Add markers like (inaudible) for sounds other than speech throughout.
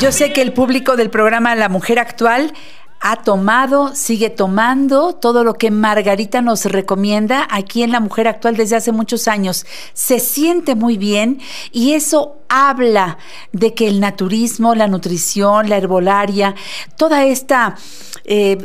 Yo sé que el público del programa La Mujer Actual ha tomado, sigue tomando todo lo que Margarita nos recomienda aquí en La Mujer Actual desde hace muchos años. Se siente muy bien y eso habla de que el naturismo, la nutrición, la herbolaria, toda esta eh,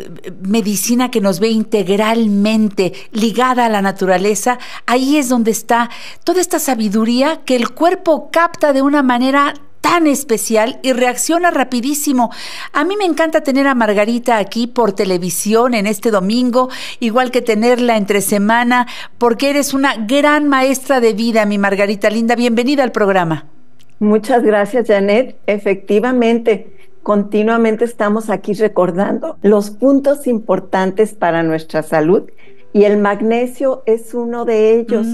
medicina que nos ve integralmente ligada a la naturaleza, ahí es donde está toda esta sabiduría que el cuerpo capta de una manera tan especial y reacciona rapidísimo. A mí me encanta tener a Margarita aquí por televisión en este domingo, igual que tenerla entre semana, porque eres una gran maestra de vida, mi Margarita Linda. Bienvenida al programa. Muchas gracias, Janet. Efectivamente, continuamente estamos aquí recordando los puntos importantes para nuestra salud y el magnesio es uno de ellos.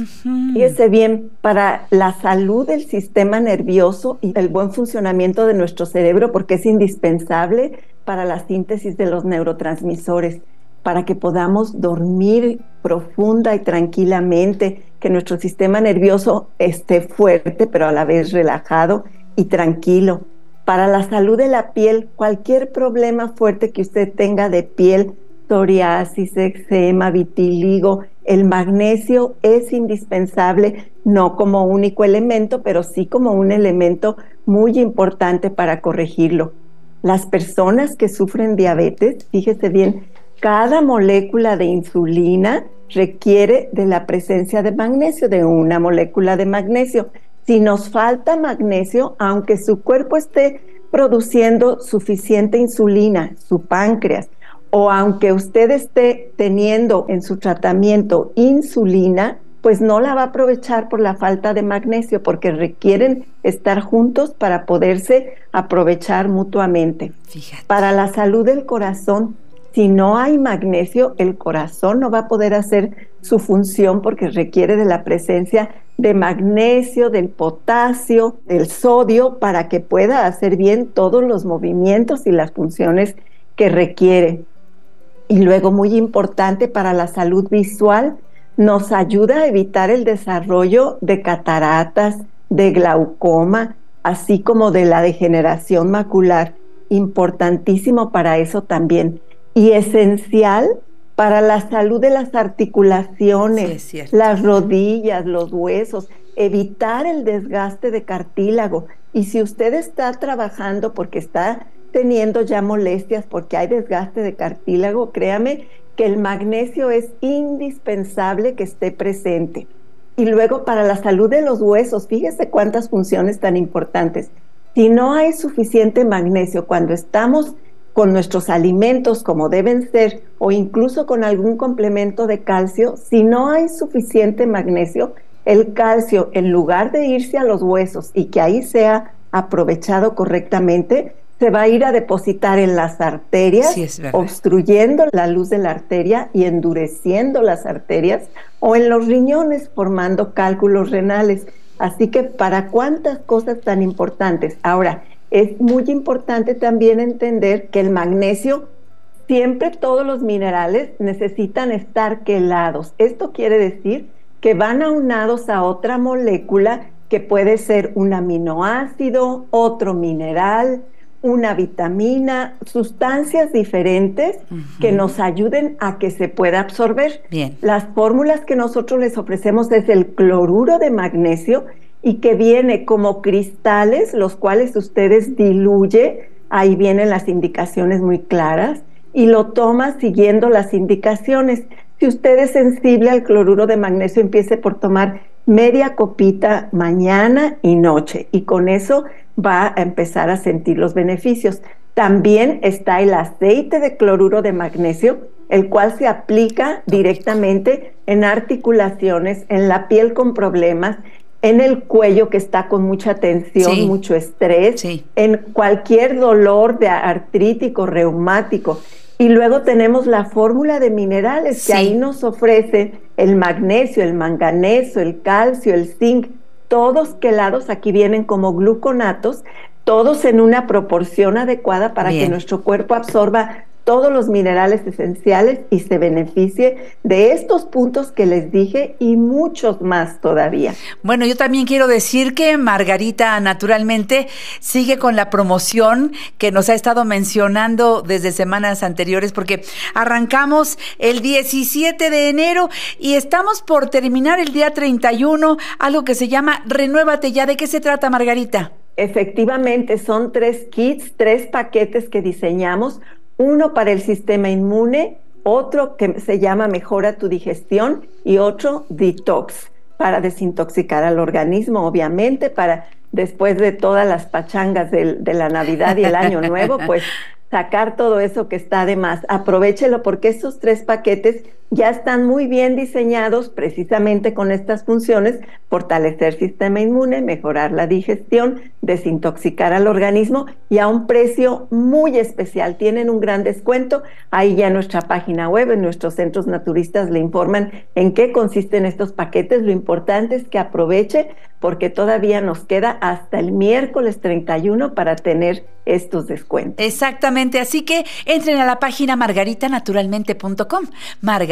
Fíjese bien, para la salud del sistema nervioso y el buen funcionamiento de nuestro cerebro, porque es indispensable para la síntesis de los neurotransmisores, para que podamos dormir profunda y tranquilamente, que nuestro sistema nervioso esté fuerte, pero a la vez relajado y tranquilo. Para la salud de la piel, cualquier problema fuerte que usted tenga de piel, psoriasis, eczema, vitiligo. El magnesio es indispensable, no como único elemento, pero sí como un elemento muy importante para corregirlo. Las personas que sufren diabetes, fíjese bien, cada molécula de insulina requiere de la presencia de magnesio, de una molécula de magnesio. Si nos falta magnesio, aunque su cuerpo esté produciendo suficiente insulina, su páncreas, o aunque usted esté teniendo en su tratamiento insulina, pues no la va a aprovechar por la falta de magnesio, porque requieren estar juntos para poderse aprovechar mutuamente. Para la salud del corazón, si no hay magnesio, el corazón no va a poder hacer su función porque requiere de la presencia de magnesio, del potasio, del sodio, para que pueda hacer bien todos los movimientos y las funciones que requiere. Y luego, muy importante para la salud visual, nos ayuda a evitar el desarrollo de cataratas, de glaucoma, así como de la degeneración macular. Importantísimo para eso también. Y esencial para la salud de las articulaciones, las rodillas, los huesos, evitar el desgaste de cartílago. Y si usted está trabajando porque está teniendo ya molestias porque hay desgaste de cartílago, créame que el magnesio es indispensable que esté presente. Y luego para la salud de los huesos, fíjese cuántas funciones tan importantes. Si no hay suficiente magnesio cuando estamos con nuestros alimentos como deben ser o incluso con algún complemento de calcio, si no hay suficiente magnesio, el calcio en lugar de irse a los huesos y que ahí sea aprovechado correctamente, se va a ir a depositar en las arterias, obstruyendo la luz de la arteria y endureciendo las arterias, o en los riñones, formando cálculos renales. Así que para cuántas cosas tan importantes. Ahora, es muy importante también entender que el magnesio, siempre todos los minerales necesitan estar quelados. Esto quiere decir que van aunados a otra molécula que puede ser un aminoácido, otro mineral, una vitamina, sustancias diferentes que nos ayuden a que se pueda absorber. Bien. Las fórmulas que nosotros les ofrecemos es el cloruro de magnesio y que viene como cristales, los cuales ustedes diluye, ahí vienen las indicaciones muy claras, y lo toma siguiendo las indicaciones. Si usted es sensible al cloruro de magnesio, empiece por tomar media copita mañana y noche y con eso va a empezar a sentir los beneficios. También está el aceite de cloruro de magnesio, el cual se aplica directamente en articulaciones, en la piel con problemas en el cuello que está con mucha tensión, Sí. mucho estrés, Sí. en cualquier dolor de artrítico, reumático. Y luego tenemos la fórmula de minerales Sí. que ahí nos ofrece el magnesio, el manganeso, el calcio, el zinc, todos quelados aquí vienen como gluconatos, todos en una proporción adecuada para Bien. que nuestro cuerpo absorba todos los minerales esenciales y se beneficie de estos puntos que les dije y muchos más todavía. Bueno, yo también quiero decir que Margarita naturalmente sigue con la promoción que nos ha estado mencionando desde semanas anteriores porque arrancamos el 17 de enero y estamos por terminar el día 31, algo que se llama Renuévate ya. ¿De qué se trata, Margarita? Efectivamente, son tres kits, tres paquetes que diseñamos, uno para el sistema inmune, otro que se llama Mejora tu digestión y otro Detox, para desintoxicar al organismo, obviamente, para después de todas las pachangas de, la Navidad y el Año Nuevo, pues (laughs) sacar todo eso que está de más. Aprovechelo porque estos tres paquetes ya están muy bien diseñados precisamente con estas funciones, fortalecer sistema inmune, mejorar la digestión, desintoxicar al organismo y a un precio muy especial. Tienen un gran descuento. Ahí ya nuestra página web, en nuestros centros naturistas le informan en qué consisten estos paquetes. Lo importante es que aproveche porque todavía nos queda hasta el miércoles 31 para tener estos descuentos. Exactamente, así que entren a la página margaritanaturalmente.com,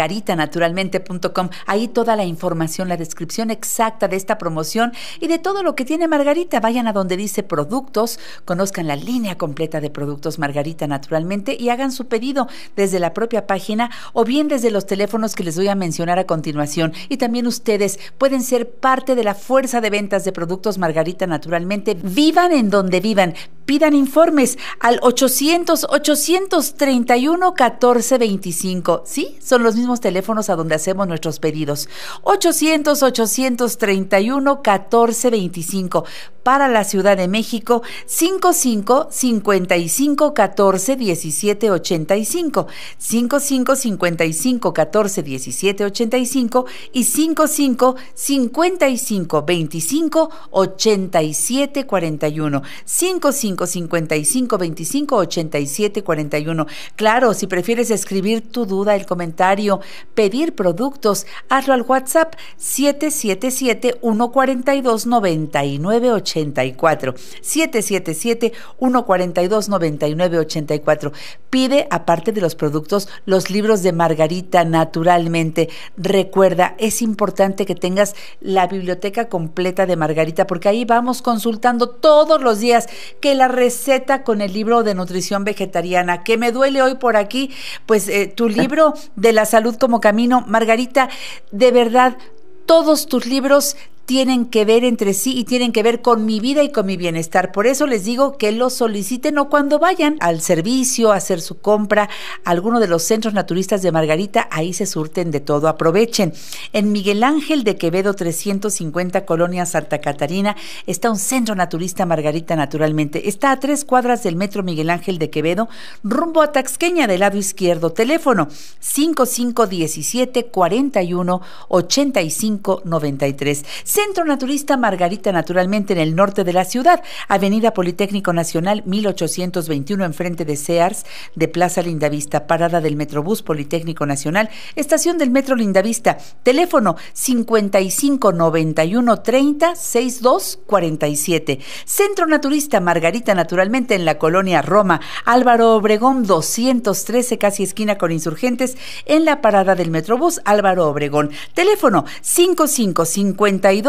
margaritanaturalmente.com, ahí toda la información, la descripción exacta de esta promoción y de todo lo que tiene Margarita. Vayan a donde dice productos, conozcan la línea completa de productos Margarita Naturalmente y hagan su pedido desde la propia página o bien desde los teléfonos que les voy a mencionar a continuación. Y también ustedes pueden ser parte de la fuerza de ventas de productos Margarita Naturalmente. Vivan en donde vivan. Pidan informes al 800 831 1425. Sí, son los mismos teléfonos a donde hacemos nuestros pedidos. 800 831 1425. Para la Ciudad de México, 55 55 14 17 85. 55 55 14 17 85 y 55 55 25 87 41. 55 55 25 87 41. Claro, si prefieres escribir tu duda, el comentario, pedir productos, hazlo al WhatsApp 777 142 99 84. 777 142 99 84. Pide, aparte de los productos, los libros de Margarita naturalmente. Recuerda, es importante que tengas la biblioteca completa de Margarita porque ahí vamos consultando todos los días que la receta con el libro de nutrición vegetariana, que me duele hoy por aquí, pues eh, tu libro de la salud como camino, Margarita, de verdad, todos tus libros tienen que ver entre sí y tienen que ver con mi vida y con mi bienestar. Por eso les digo que lo soliciten o cuando vayan al servicio a hacer su compra a alguno de los centros naturistas de Margarita, ahí se surten de todo. Aprovechen. En Miguel Ángel de Quevedo 350 Colonia Santa Catarina está un centro naturista Margarita naturalmente. Está a tres cuadras del metro Miguel Ángel de Quevedo, rumbo a Taxqueña del lado izquierdo. Teléfono 5517 41 85 93. Centro Naturista Margarita, naturalmente en el norte de la ciudad, Avenida Politécnico Nacional 1821, enfrente de Sears, de Plaza Lindavista, parada del Metrobús Politécnico Nacional, estación del Metro Lindavista, teléfono 55 91 30 62 47. Centro Naturista Margarita, naturalmente en la colonia Roma, Álvaro Obregón 213, casi esquina con insurgentes, en la parada del Metrobús Álvaro Obregón. Teléfono 55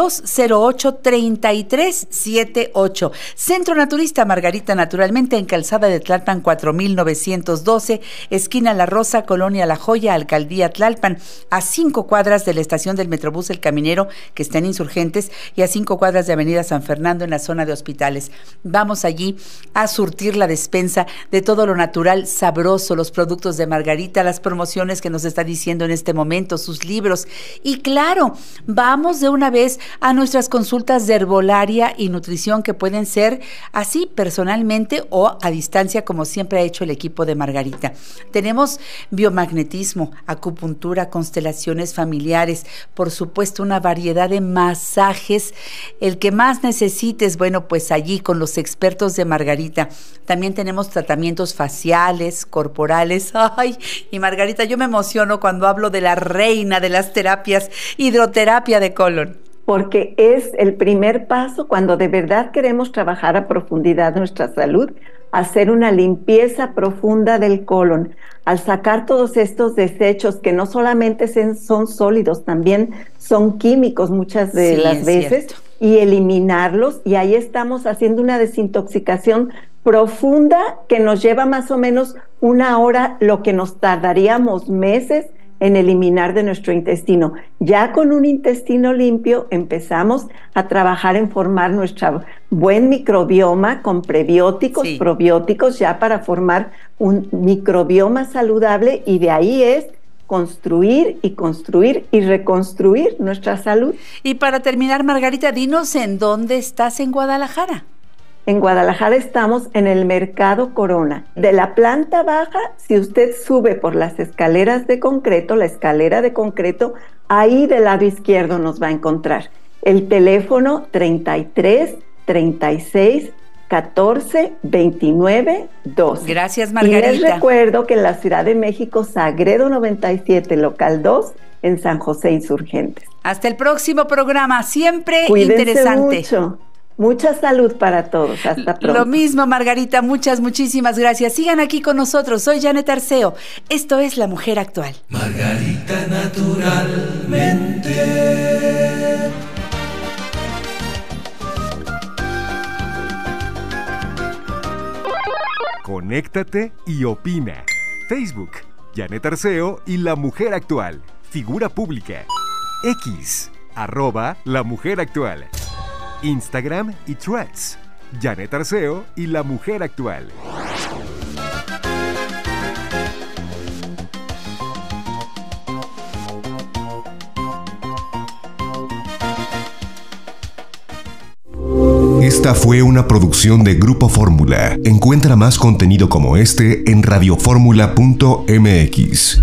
52 08 33 78. Centro Naturista Margarita, naturalmente en Calzada de Tlalpan 4912, esquina La Rosa, Colonia La Joya, Alcaldía Tlalpan, a cinco cuadras de la estación del Metrobús El Caminero, que está en Insurgentes, y a cinco cuadras de Avenida San Fernando en la zona de hospitales. Vamos allí a surtir la despensa de todo lo natural, sabroso, los productos de Margarita, las promociones que nos está diciendo en este momento, sus libros. Y claro, vamos de una vez a nuestras consultas de herbolaria y nutrición que pueden ser así personalmente o a distancia como siempre ha hecho el equipo de Margarita. Tenemos biomagnetismo, acupuntura, constelaciones familiares, por supuesto una variedad de masajes, el que más necesites, bueno, pues allí con los expertos de Margarita. También tenemos tratamientos faciales, corporales. (laughs) Ay, y Margarita, yo me emociono cuando hablo de la reina de las terapias, hidroterapia de colon. Porque es el primer paso cuando de verdad queremos trabajar a profundidad nuestra salud, hacer una limpieza profunda del colon, al sacar todos estos desechos que no solamente son sólidos, también son químicos muchas de las veces, y eliminarlos, y ahí estamos haciendo una desintoxicación profunda que nos lleva más o menos una hora, lo que nos tardaríamos meses en eliminar de nuestro intestino. Ya con un intestino limpio empezamos a trabajar en formar nuestro buen microbioma con prebióticos, probióticos, ya para formar un microbioma saludable y de ahí es construir y construir y reconstruir nuestra salud. Y para terminar, Margarita, dinos en dónde estás en Guadalajara. En Guadalajara estamos en el Mercado Corona. De la planta baja, si usted sube por las escaleras de concreto, la escalera de concreto, ahí del lado izquierdo nos va a encontrar. El teléfono 33 36 14 29 2. Gracias, Margarita. Y les recuerdo que en la Ciudad de México, Sagredo 97, local 2, en San José Insurgentes. Hasta el próximo programa, siempre Cuídense interesante. Mucho. Mucha salud para todos. Hasta pronto. Lo mismo, Margarita. Muchas, muchísimas gracias. Sigan aquí con nosotros. Soy Janet Arceo. Esto es La Mujer Actual. Margarita naturalmente. Conéctate y opina. Facebook, Janet Arceo y La Mujer Actual. Figura pública. X, arroba La Mujer Actual. Instagram y Threads. Janet Arceo y la mujer actual. Esta fue una producción de Grupo Fórmula. Encuentra más contenido como este en radioformula.mx.